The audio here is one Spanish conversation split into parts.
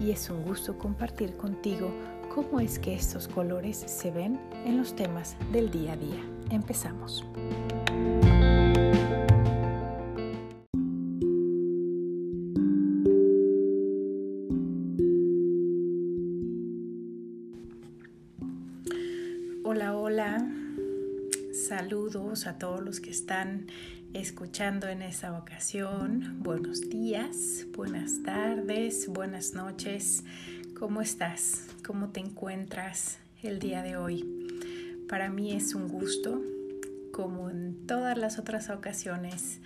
y es un gusto compartir contigo cómo es que estos colores se ven en los temas del día a día. Empezamos. Hola, hola. Saludos a todos los que están escuchando en esta ocasión. Buenos días, buenas tardes, buenas noches. ¿Cómo estás? ¿Cómo te encuentras el día de hoy? Para mí es un gusto, como en todas las otras ocasiones,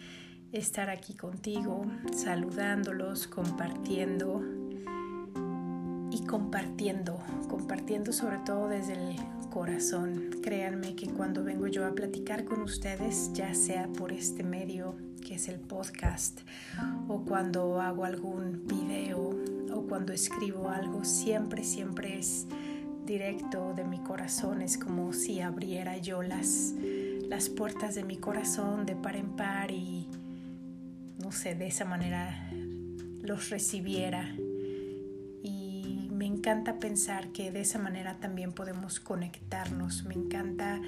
estar aquí contigo, saludándolos, compartiendo compartiendo, compartiendo sobre todo desde el corazón. Créanme que cuando vengo yo a platicar con ustedes, ya sea por este medio que es el podcast, o cuando hago algún video, o cuando escribo algo, siempre, siempre es directo de mi corazón. Es como si abriera yo las, las puertas de mi corazón de par en par y, no sé, de esa manera los recibiera encanta pensar que de esa manera también podemos conectarnos. Me encanta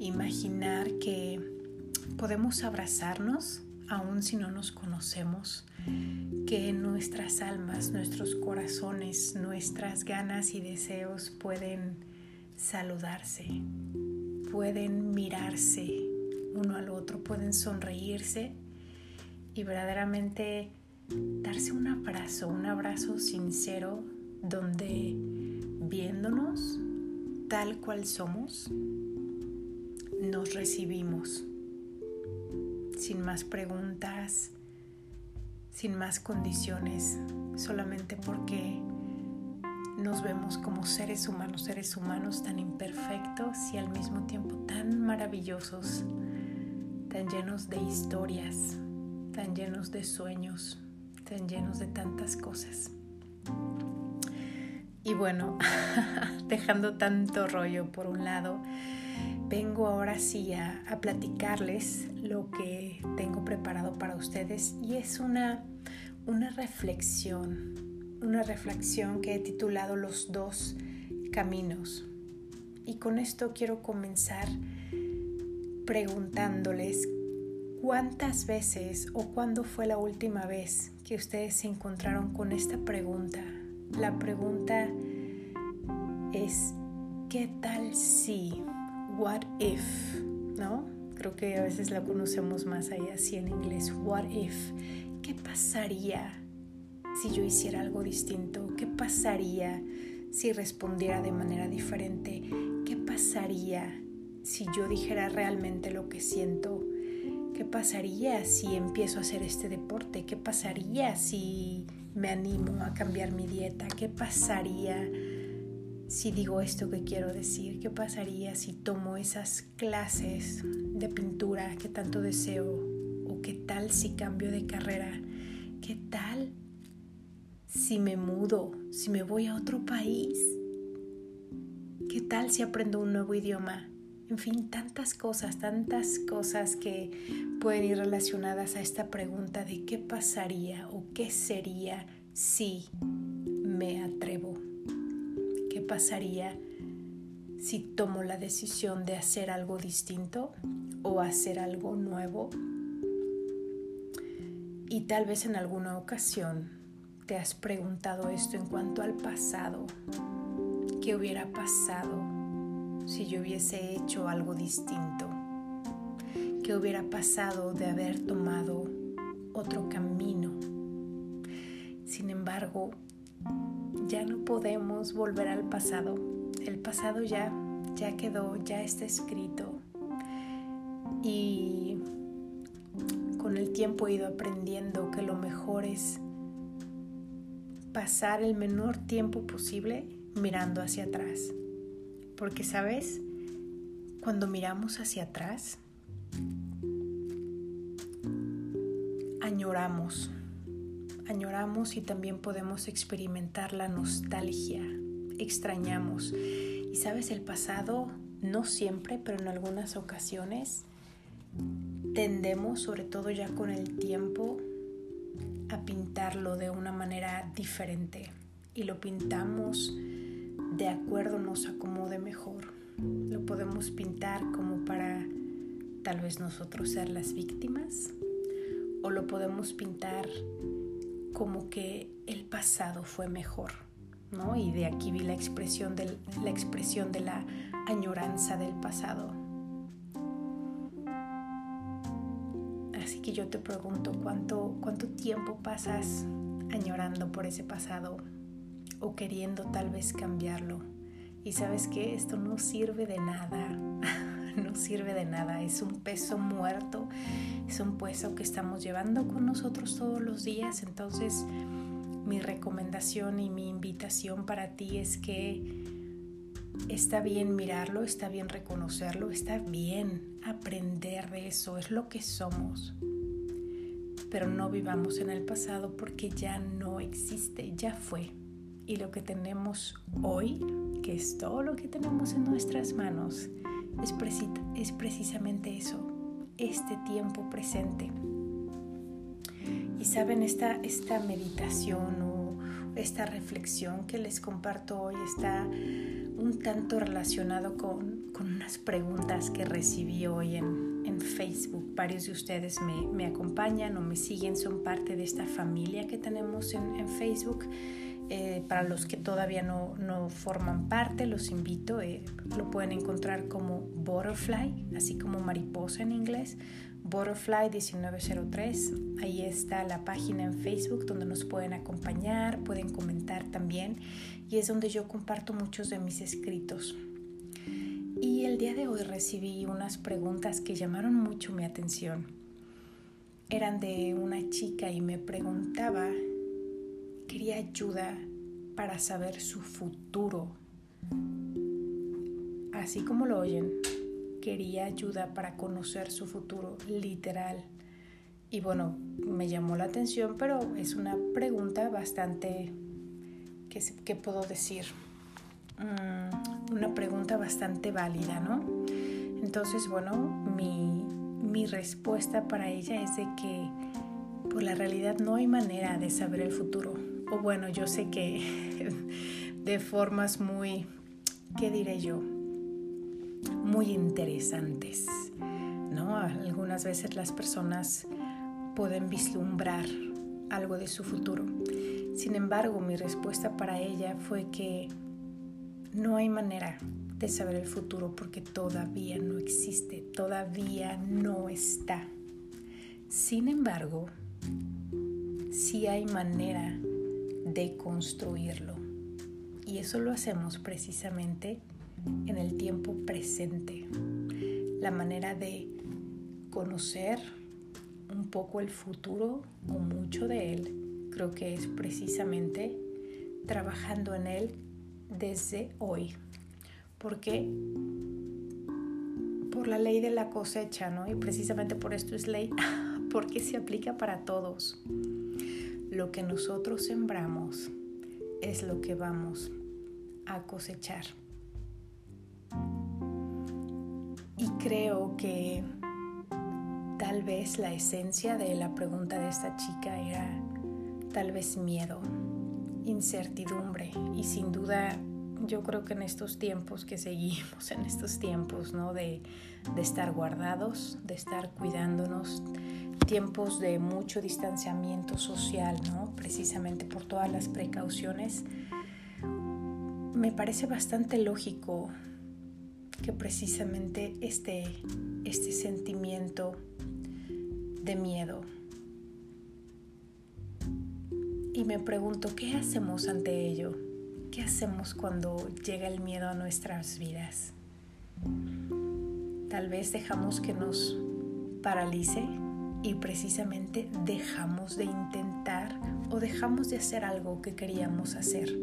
imaginar que podemos abrazarnos aun si no nos conocemos, que nuestras almas, nuestros corazones, nuestras ganas y deseos pueden saludarse, pueden mirarse uno al otro, pueden sonreírse y verdaderamente darse un abrazo, un abrazo sincero donde viéndonos tal cual somos, nos recibimos sin más preguntas, sin más condiciones, solamente porque nos vemos como seres humanos, seres humanos tan imperfectos y al mismo tiempo tan maravillosos, tan llenos de historias, tan llenos de sueños, tan llenos de tantas cosas. Y bueno, dejando tanto rollo por un lado, vengo ahora sí a, platicarles lo que tengo preparado para ustedes y es una, una reflexión, una reflexión que he titulado Los dos caminos. Y con esto quiero comenzar preguntándoles cuántas veces o cuándo fue la última vez que ustedes se encontraron con esta pregunta la pregunta es, ¿qué tal si? What if? ¿No? Creo que a veces la conocemos más ahí así en inglés. What if? ¿Qué pasaría si yo hiciera algo distinto? ¿Qué pasaría si respondiera de manera diferente? ¿Qué pasaría si yo dijera realmente lo que siento? ¿Qué pasaría si empiezo a hacer este deporte? ¿Qué pasaría si me animo a cambiar mi dieta? ¿Qué pasaría si digo esto que quiero decir? ¿Qué pasaría si tomo esas clases de pintura que tanto deseo? ¿O qué tal si cambio de carrera? ¿Qué tal si me mudo? ¿Si me voy a otro país? ¿Qué tal si aprendo un nuevo idioma? En fin, tantas cosas, tantas cosas que pueden ir relacionadas a esta pregunta de qué pasaría o qué sería si me atrevo. ¿Qué pasaría si tomo la decisión de hacer algo distinto o hacer algo nuevo? Y tal vez en alguna ocasión te has preguntado esto en cuanto al pasado. ¿Qué hubiera pasado si yo hubiese hecho algo distinto? ¿Qué hubiera pasado de haber tomado otro camino? Ya no podemos volver al pasado. El pasado ya, ya quedó, ya está escrito. Y con el tiempo he ido aprendiendo que lo mejor es pasar el menor tiempo posible mirando hacia atrás. Porque, ¿sabes? Cuando miramos hacia atrás, añoramos, añoramos y también podemos experimentar la nostalgia, extrañamos. Y sabes, el pasado, no siempre, pero en algunas ocasiones, tendemos, sobre todo ya con el tiempo, a pintarlo de una manera diferente y lo pintamos de acuerdo nos acomode mejor. Lo podemos pintar como para tal vez nosotros ser las víctimas o lo podemos pintar como que el pasado fue mejor, ¿no? Y de aquí vi la expresión, del, la expresión de la añoranza del pasado. Así que yo te pregunto, ¿cuánto, cuánto tiempo pasas añorando por ese pasado o queriendo tal vez cambiarlo? Y sabes que esto no sirve de nada, no sirve de nada, es un peso muerto, es un peso que estamos llevando con nosotros todos los días, entonces mi recomendación y mi invitación para ti es que está bien mirarlo, está bien reconocerlo, está bien aprender de eso, es lo que somos. Pero no vivamos en el pasado porque ya no existe, ya fue. Y lo que tenemos hoy, que es todo lo que tenemos en nuestras manos, es, es precisamente eso, este tiempo presente. Y saben, esta, esta meditación o esta reflexión que les comparto hoy está un tanto relacionado con, con unas preguntas que recibí hoy en, en Facebook. Varios de ustedes me, me, acompañan o me siguen, son parte de esta familia que tenemos en, en Facebook eh, para los que todavía no, no, forman parte, los invito, eh, lo pueden encontrar como Butterfly, así como mariposa en inglés, Butterfly 1903. Ahí está la página en Facebook donde nos pueden acompañar, pueden comentar también y es donde yo comparto muchos de mis escritos. Y el día de hoy recibí unas preguntas que llamaron mucho mi atención. Eran de una chica y me preguntaba quería ayuda para saber su futuro. Así como lo oyen, quería ayuda para conocer su futuro, literal. Y bueno, me llamó la atención, pero es una pregunta bastante, ¿qué, puedo decir? Mm, una pregunta bastante válida, ¿no? Entonces, bueno, mi respuesta para ella es de que por la realidad no hay manera de saber el futuro o bueno, yo sé que de formas muy, ¿qué diré yo? Muy interesantes, ¿no? Algunas veces las personas pueden vislumbrar algo de su futuro. Sin embargo, mi respuesta para ella fue que no hay manera de saber el futuro porque todavía no existe, todavía no está. Sin embargo, sí hay manera de construirlo. Y eso lo hacemos precisamente en el tiempo presente. La manera de conocer un poco el futuro o mucho de él, creo que es precisamente trabajando en él desde hoy. Porque por la ley de la cosecha, ¿no? Y precisamente por esto es ley, porque se aplica para todos. Lo que nosotros sembramos es lo que vamos a cosechar. Y creo que tal vez la esencia de la pregunta de esta chica era tal vez miedo, incertidumbre y sin duda yo creo que en estos tiempos que seguimos, en estos tiempos ¿no? de, de estar guardados, de estar cuidándonos, tiempos de mucho distanciamiento social, ¿no? precisamente por todas las precauciones, me parece bastante lógico que precisamente este, este sentimiento de miedo. Y me pregunto, ¿qué hacemos ante ello? ¿Qué hacemos cuando llega el miedo a nuestras vidas? Tal vez dejamos que nos paralice y precisamente dejamos de intentar o dejamos de hacer algo que queríamos hacer.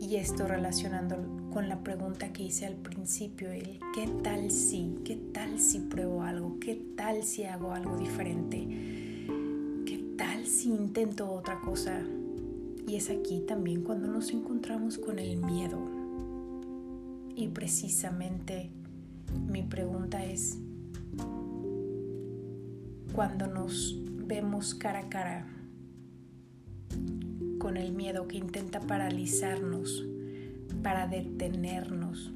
Y esto relacionando con la pregunta que hice al principio, el qué tal si, qué tal si pruebo algo, qué tal si hago algo diferente, qué tal si intento otra cosa. Y es aquí también cuando nos encontramos con el miedo. Y precisamente mi pregunta es, cuando nos vemos cara a cara con el miedo que intenta paralizarnos, para detenernos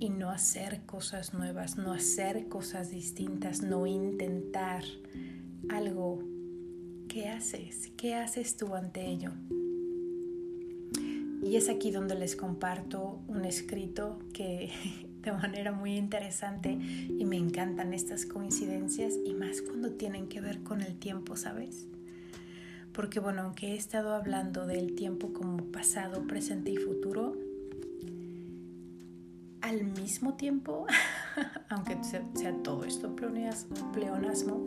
y no hacer cosas nuevas, no hacer cosas distintas, no intentar algo. ¿Qué haces? ¿Qué haces tú ante ello? Y es aquí donde les comparto un escrito que de manera muy interesante y me encantan estas coincidencias y más cuando tienen que ver con el tiempo, ¿sabes? Porque bueno, aunque he estado hablando del tiempo como pasado, presente y futuro, al mismo tiempo, aunque sea todo esto pleonasmo,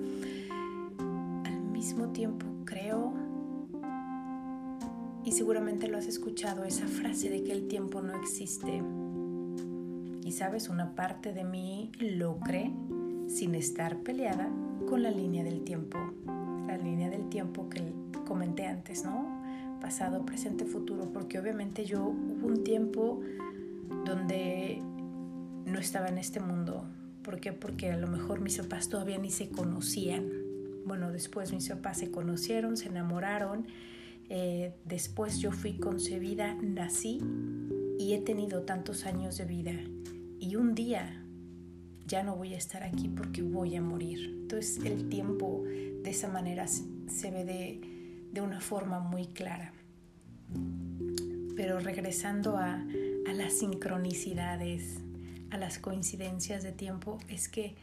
al mismo tiempo creo, y seguramente lo has escuchado, esa frase de que el tiempo no existe. Y sabes, una parte de mí lo cree sin estar peleada con la línea del tiempo, la línea del tiempo que comenté antes, ¿no? Pasado, presente, futuro, porque obviamente yo hubo un tiempo donde no estaba en este mundo. ¿Por qué? Porque a lo mejor mis papás todavía ni se conocían. Bueno, después mis papás se conocieron, se enamoraron. Eh, después yo fui concebida, nací y he tenido tantos años de vida. Y un día ya no voy a estar aquí porque voy a morir. Entonces el tiempo de esa manera se ve de, de una forma muy clara. Pero regresando a, a las sincronicidades, a las coincidencias de tiempo, es que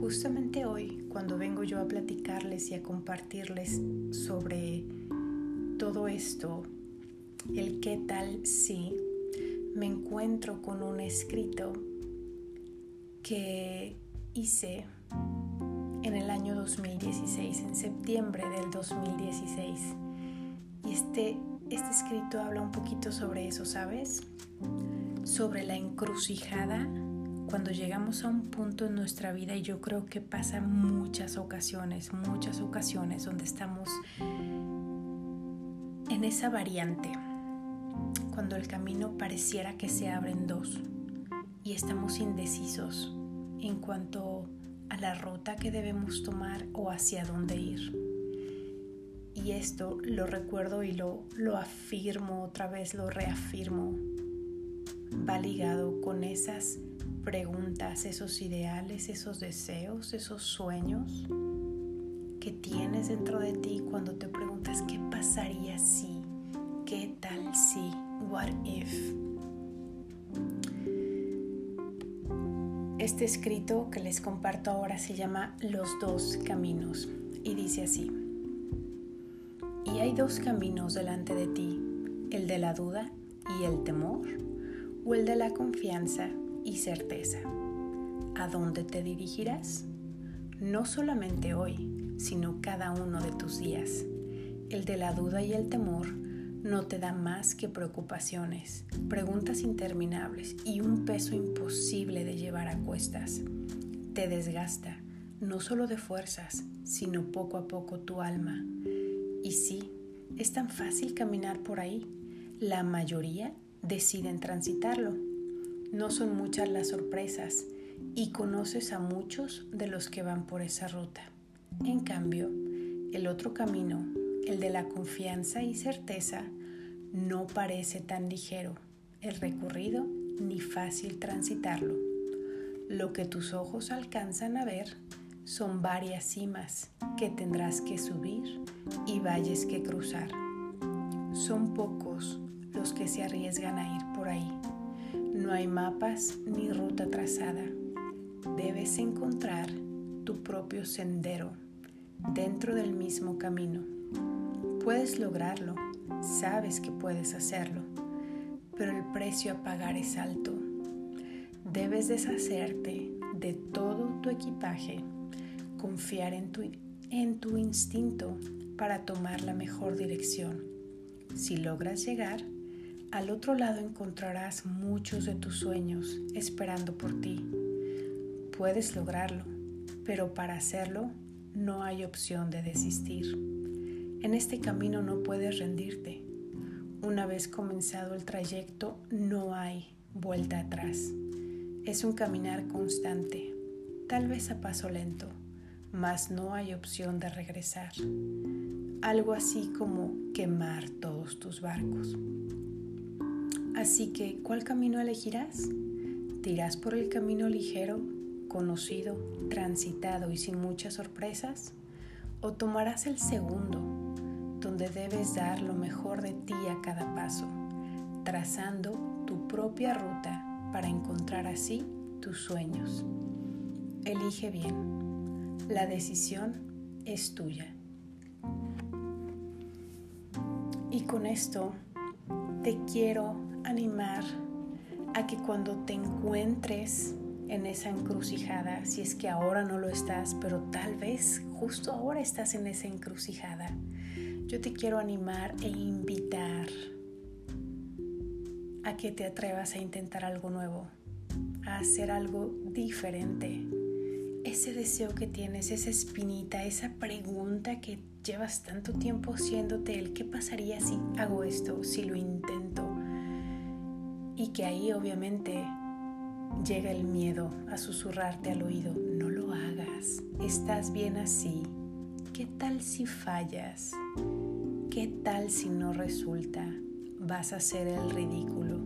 justamente hoy, cuando vengo yo a platicarles y a compartirles sobre todo esto, el qué tal si, me encuentro con un escrito que hice en el año 2016, en septiembre del 2016. Y este, este escrito habla un poquito sobre eso, ¿sabes? Sobre la encrucijada cuando llegamos a un punto en nuestra vida, y yo creo que pasa muchas ocasiones, muchas ocasiones donde estamos en esa variante, cuando el camino pareciera que se abre en dos y estamos indecisos en cuanto a la ruta que debemos tomar o hacia dónde ir. Y esto lo recuerdo y lo, lo afirmo otra vez, lo reafirmo. Va ligado con esas preguntas, esos ideales, esos deseos, esos sueños que tienes dentro de ti cuando te preguntas qué pasaría si, qué tal si, what if. Este escrito que les comparto ahora se llama Los dos caminos y dice así. Y hay dos caminos delante de ti, el de la duda y el temor, o el de la confianza y certeza. ¿A dónde te dirigirás? No solamente hoy, sino cada uno de tus días. El de la duda y el temor no te da más que preocupaciones, preguntas interminables y un peso imposible de llevar a cuestas. Te desgasta, no solo de fuerzas, sino poco a poco tu alma. Y sí, es tan fácil caminar por ahí. La mayoría deciden transitarlo no son muchas las sorpresas y conoces a muchos de los que van por esa ruta. En cambio, el otro camino, el de la confianza y certeza, no parece tan ligero el recorrido ni fácil transitarlo. Lo que tus ojos alcanzan a ver son varias cimas que tendrás que subir y valles que cruzar. Son pocos los que se arriesgan a ir por ahí. No hay mapas ni ruta trazada. Debes encontrar tu propio sendero dentro del mismo camino. Puedes lograrlo, sabes que puedes hacerlo, pero el precio a pagar es alto. Debes deshacerte de todo tu equipaje, confiar en tu, instinto para tomar la mejor dirección. Si logras llegar, Al otro lado encontrarás muchos de tus sueños esperando por ti. Puedes lograrlo, pero para hacerlo no hay opción de desistir. En este camino no puedes rendirte. Una vez comenzado el trayecto, no hay vuelta atrás. Es un caminar constante, tal vez a paso lento, mas no hay opción de regresar. Algo así como quemar todos tus barcos. Así que, ¿cuál camino elegirás? ¿Te irás por el camino ligero, conocido, transitado y sin muchas sorpresas? ¿O tomarás el segundo, donde debes dar lo mejor de ti a cada paso, trazando tu propia ruta para encontrar así tus sueños? Elige bien. La decisión es tuya. Y con esto te quiero animar a que cuando te encuentres en esa encrucijada, si es que ahora no lo estás, pero tal vez justo ahora estás en esa encrucijada, yo te quiero animar e invitar a que te atrevas a intentar algo nuevo, a hacer algo diferente. Ese deseo que tienes, esa espinita, esa pregunta que llevas tanto tiempo haciéndote, el qué pasaría si hago esto, si lo intento, y que ahí obviamente llega el miedo a susurrarte al oído, no lo hagas, estás bien así, ¿qué tal si fallas? ¿Qué tal si no resulta? Vas a hacer el ridículo.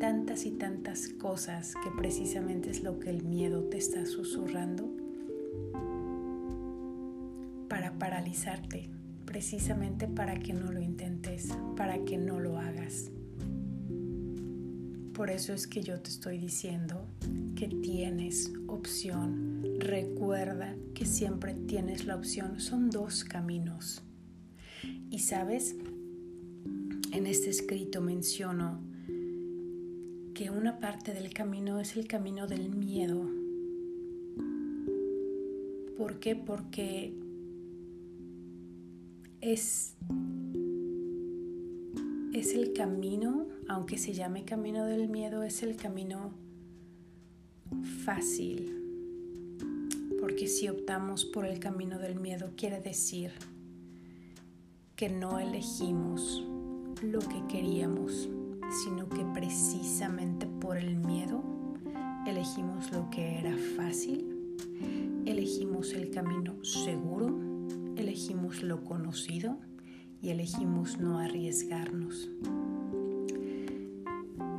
Tantas y tantas cosas que precisamente es lo que el miedo te está susurrando para paralizarte, precisamente para que no lo intentes, para que no lo hagas. Por eso es que yo te estoy diciendo que tienes opción. Recuerda que siempre tienes la opción. Son dos caminos. Y sabes, en este escrito menciono que una parte del camino es el camino del miedo. ¿Por qué? Porque es, es el camino aunque se llame camino del miedo, es el camino fácil. Porque si optamos por el camino del miedo, quiere decir que no elegimos lo que queríamos, sino que precisamente por el miedo elegimos lo que era fácil, elegimos el camino seguro, elegimos lo conocido y elegimos no arriesgarnos.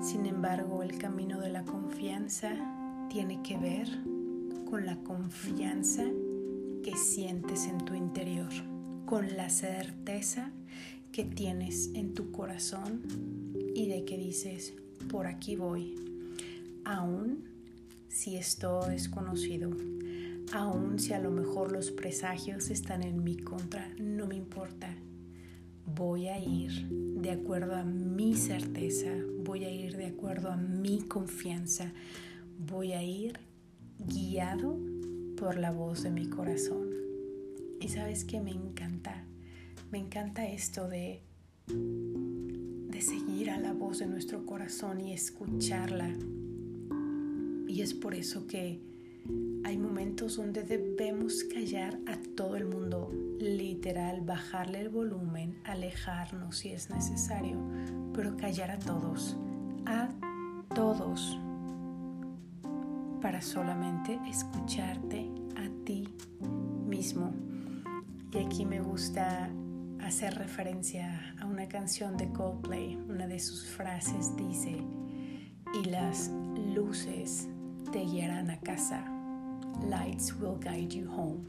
Sin embargo, el camino de la confianza tiene que ver con la confianza que sientes en tu interior, con la certeza que tienes en tu corazón y de que dices, por aquí voy, aún si es conocido, aún si a lo mejor los presagios están en mi contra, no me importa, voy a ir de acuerdo a mi certeza, voy a ir de acuerdo a mi confianza, voy a ir guiado por la voz de mi corazón. Y sabes que me encanta, me encanta esto de, de seguir a la voz de nuestro corazón y escucharla. Y es por eso que hay momentos donde debemos callar a todo el mundo, literal, bajarle el volumen, alejarnos si es necesario, pero callar a todos, a todos, para solamente escucharte a ti mismo. Y aquí me gusta hacer referencia a una canción de Coldplay. Una de sus frases dice, y las luces te guiarán a casa. Lights will guide you home.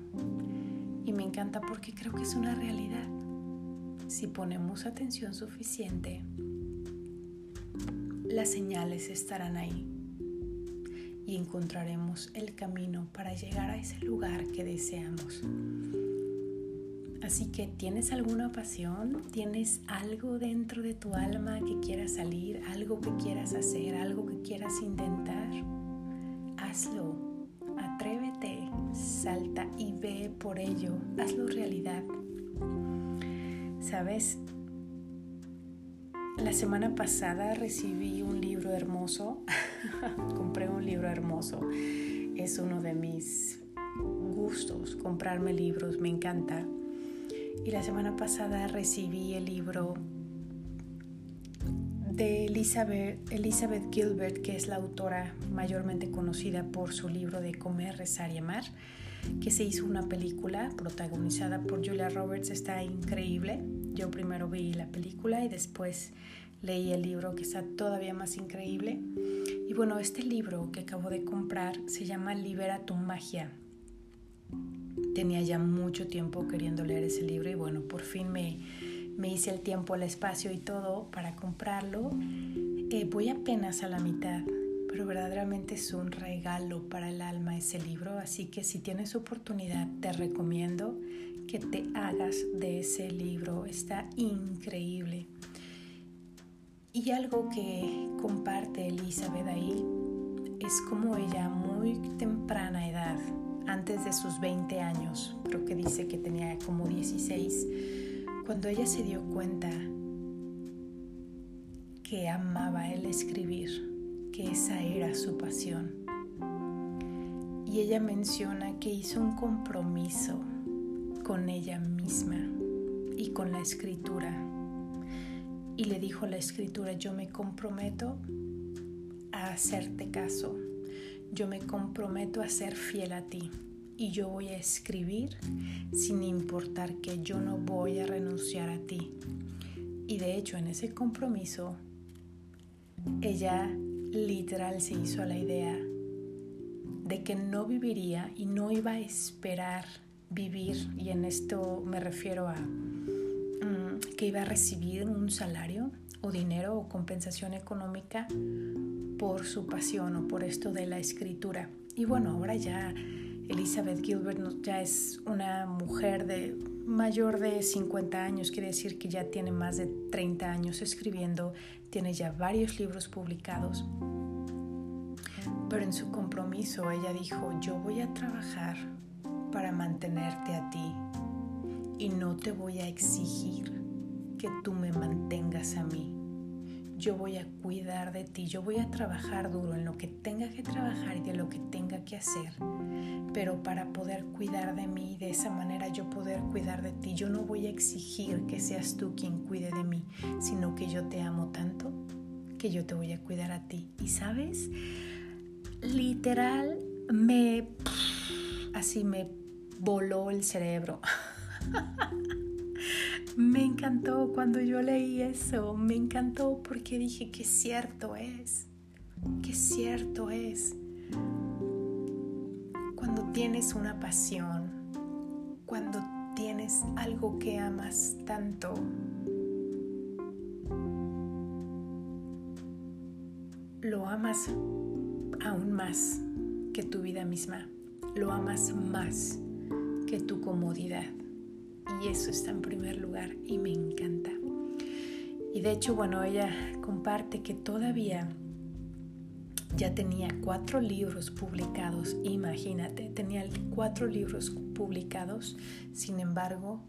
Y me encanta porque creo que es una realidad. Si ponemos atención suficiente, las señales estarán ahí y encontraremos el camino para llegar a ese lugar que deseamos. Así que tienes alguna pasión, tienes algo dentro de tu alma que quieras salir, algo que quieras hacer, algo que quieras intentar hazlo, atrévete, salta y ve por ello, hazlo realidad. Sabes, La semana pasada recibí un libro hermoso, compré un libro hermoso, es uno de mis gustos, comprarme libros, me encanta. Y la semana pasada recibí el libro de Elizabeth, Gilbert, que es la autora mayormente conocida por su libro de Comer, Rezar y Amar, que se hizo una película protagonizada por Julia Roberts, está increíble. Yo primero vi la película y después leí el libro que está todavía más increíble. Y bueno, este libro que acabo de comprar se llama Libera tu magia. Tenía ya mucho tiempo queriendo leer ese libro y bueno, por fin me, me hice el tiempo, el espacio y todo para comprarlo. Eh, voy apenas a la mitad, pero verdaderamente es un regalo para el alma ese libro, así que si tienes oportunidad te recomiendo que te hagas de ese libro, está increíble. Y algo que comparte Elizabeth ahí es como ella muy temprana edad, antes de sus 20 años, creo que dice que tenía como 16, cuando ella se dio cuenta que amaba el escribir, que esa era su pasión. Y ella menciona que hizo un compromiso con ella misma y con la escritura. Y le dijo la escritura, yo me comprometo a hacerte caso, yo me comprometo a ser fiel a ti y yo voy a escribir sin importar que yo no voy a renunciar a ti. Y de hecho en ese compromiso ella literal se hizo a la idea de que no viviría y no iba a esperar vivir, y en esto me refiero a mm, que iba a recibir un salario o dinero o compensación económica por su pasión o por esto de la escritura. Y bueno, ahora ya Elizabeth Gilbert ya es una mujer de mayor de 50 años, quiere decir que ya tiene más de 30 años escribiendo, tiene ya varios libros publicados. Pero en su compromiso ella dijo, yo voy a trabajar para mantenerte a ti y no te voy a exigir que tú me mantengas a mí yo voy a cuidar de ti, yo voy a trabajar duro en lo que tenga que trabajar y de lo que tenga que hacer. Pero para poder cuidar de mí, de esa manera yo poder cuidar de ti, yo no voy a exigir que seas tú quien cuide de mí, sino que yo te amo tanto que yo te voy a cuidar a ti. Y sabes, literal me así me voló el cerebro. Me encantó cuando yo leí eso, me encantó porque dije que cierto es, que cierto es. Cuando tienes una pasión, cuando tienes algo que amas tanto, lo amas aún más que tu vida misma, lo amas más que tu comodidad y eso está en primer lugar y me encanta. Y de hecho, bueno, ella comparte que todavía ya tenía cuatro libros publicados, imagínate, tenía cuatro libros publicados, sin embargo,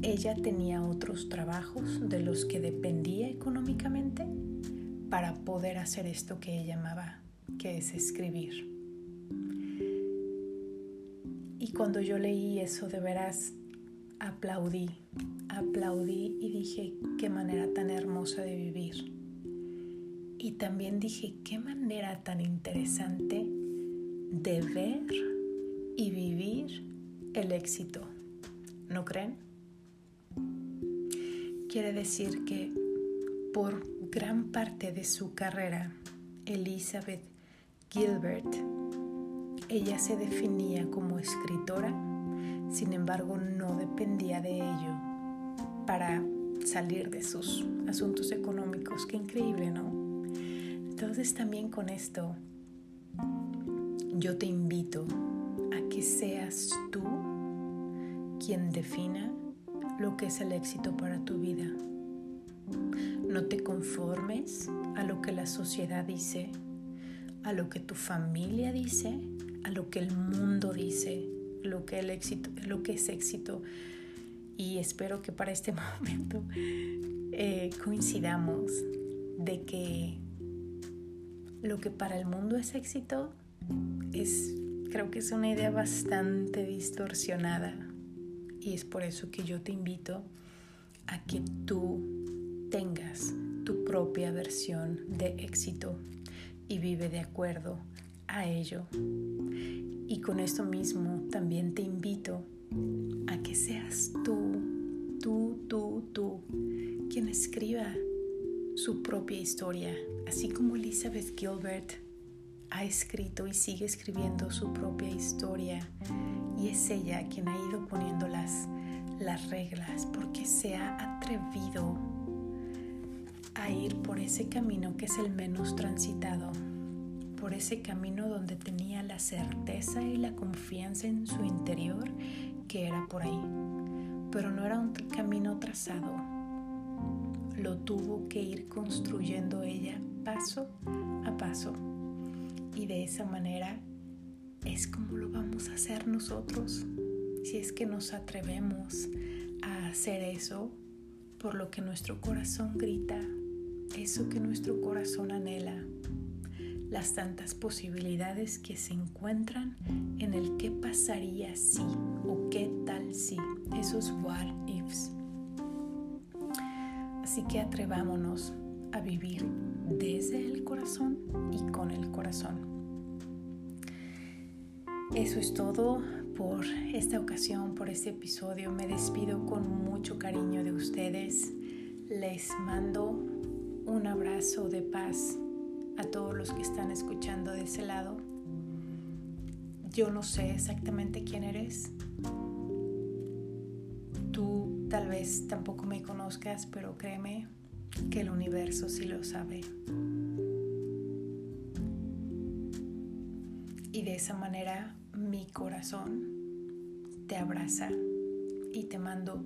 ella tenía otros trabajos de los que dependía económicamente para poder hacer esto que ella amaba, que es escribir. Y cuando yo leí eso, de veras aplaudí, aplaudí y dije, qué manera tan hermosa de vivir. Y también dije, qué manera tan interesante de ver y vivir el éxito. ¿No creen? Quiere decir que por gran parte de su carrera, Elizabeth Gilbert, ella se definía como escritora sin embargo, no dependía de ello para salir de sus asuntos económicos. Qué increíble, ¿no? Entonces también con esto, yo te invito a que seas tú quien defina lo que es el éxito para tu vida. No te conformes a lo que la sociedad dice, a lo que tu familia dice, a lo que el mundo dice lo que, el éxito, lo que es éxito. Y espero que para este momento eh, coincidamos de que lo que para el mundo es éxito es, creo que es una idea bastante distorsionada y es por eso que yo te invito a que tú tengas tu propia versión de éxito y vive de acuerdo a ello. Y con esto mismo también te invito a que seas tú, tú, tú, tú, quien escriba su propia historia, así como Elizabeth Gilbert ha escrito y sigue escribiendo su propia historia y es ella quien ha ido poniendo las, las reglas porque se ha atrevido a ir por ese camino que es el menos transitado, por ese camino donde tenía la certeza y la confianza en su interior que era por ahí, pero no era un camino trazado, lo tuvo que ir construyendo ella paso a paso. Y de esa manera es como lo vamos a hacer nosotros si es que nos atrevemos a hacer eso por lo que nuestro corazón grita eso que nuestro corazón anhela, las tantas posibilidades que se encuentran en el qué pasaría si o qué tal si, esos what ifs. Así que atrevámonos a vivir desde el corazón y con el corazón. Eso es todo por esta ocasión, por este episodio. Me despido con mucho cariño de ustedes. Les mando un abrazo de paz a todos los que están escuchando de ese lado. Yo no sé exactamente quién eres. Tú tal vez tampoco me conozcas, pero créeme que el universo sí lo sabe. Y de esa manera mi corazón te abraza y te mando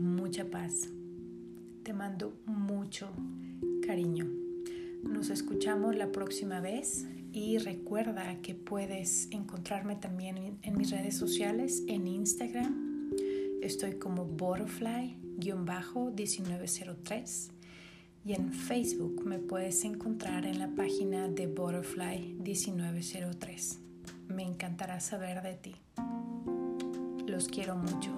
mucha paz. Te mando mucho cariño. Nos escuchamos la próxima vez y recuerda que puedes encontrarme también en mis redes sociales, en Instagram. Estoy como Butterfly-1903 y en Facebook me puedes encontrar en la página de Butterfly 1903. Me encantará saber de ti. Los quiero mucho.